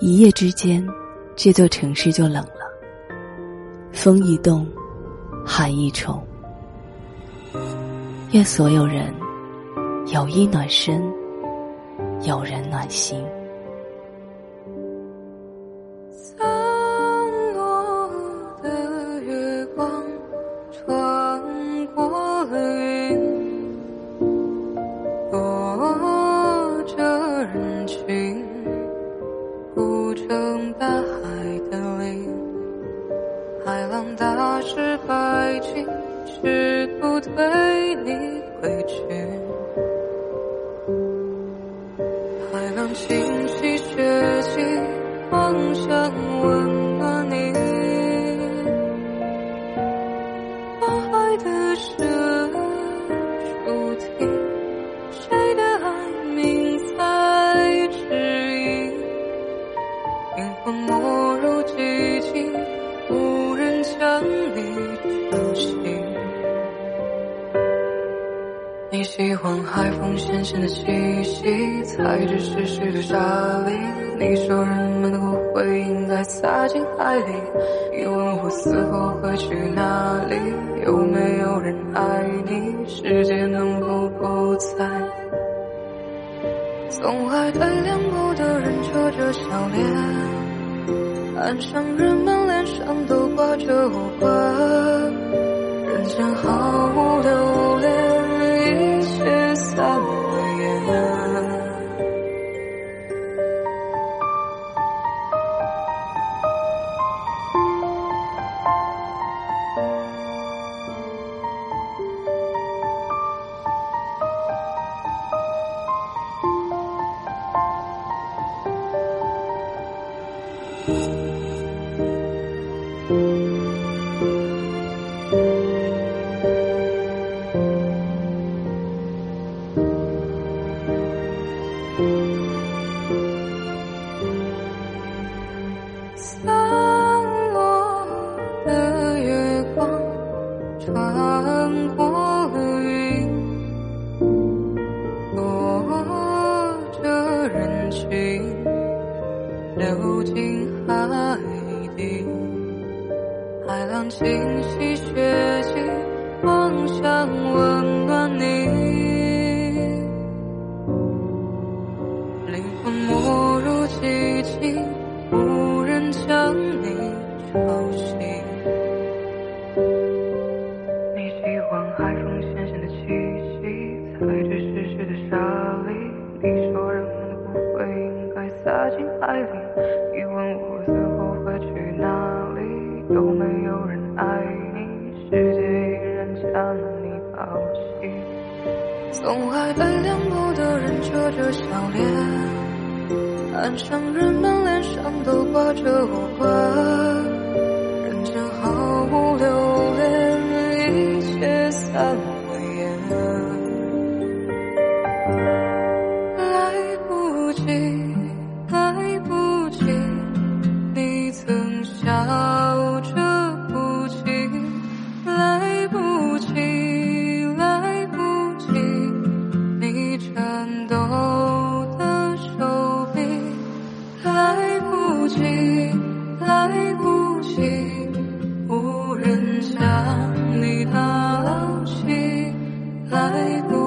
一夜之间，这座城市就冷了。风一动，寒一重。愿所有人有衣暖身，有人暖心。为你归去，海浪清喜欢海风咸咸的气息，踩着湿湿的沙砾。你说人们的骨灰应该撒进海里。你问我死后会去哪里？有没有人爱你？世界能否不再？总爱对两步的人扯着笑脸，岸上人们脸上都挂着无关，人间毫无留嗯散落的月光穿过云躲着人群。流进海底，海浪清洗血迹，妄想温暖你，进海里。你问我死后会去哪里？有没有人爱你？世界依然将你抛弃。总爱被两步的人遮着笑脸，岸上人们脸。上都挂着无关，人间毫无留恋，一切散不及来不及无人将你打捞起来不